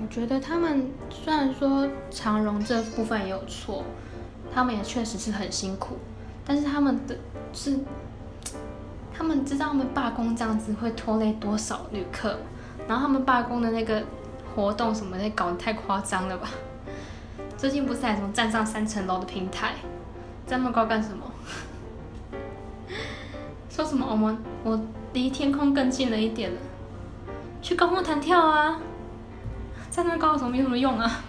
我觉得他们虽然说长荣这部分也有错，他们也确实是很辛苦，但是他们的是，他们知道他们罢工这样子会拖累多少旅客，然后他们罢工的那个活动什么的搞得太夸张了吧？最近不是还什么站上三层楼的平台，这么高干什么？说什么我们我离天空更近了一点了，去高空弹跳啊！站那高有什么有什么用啊？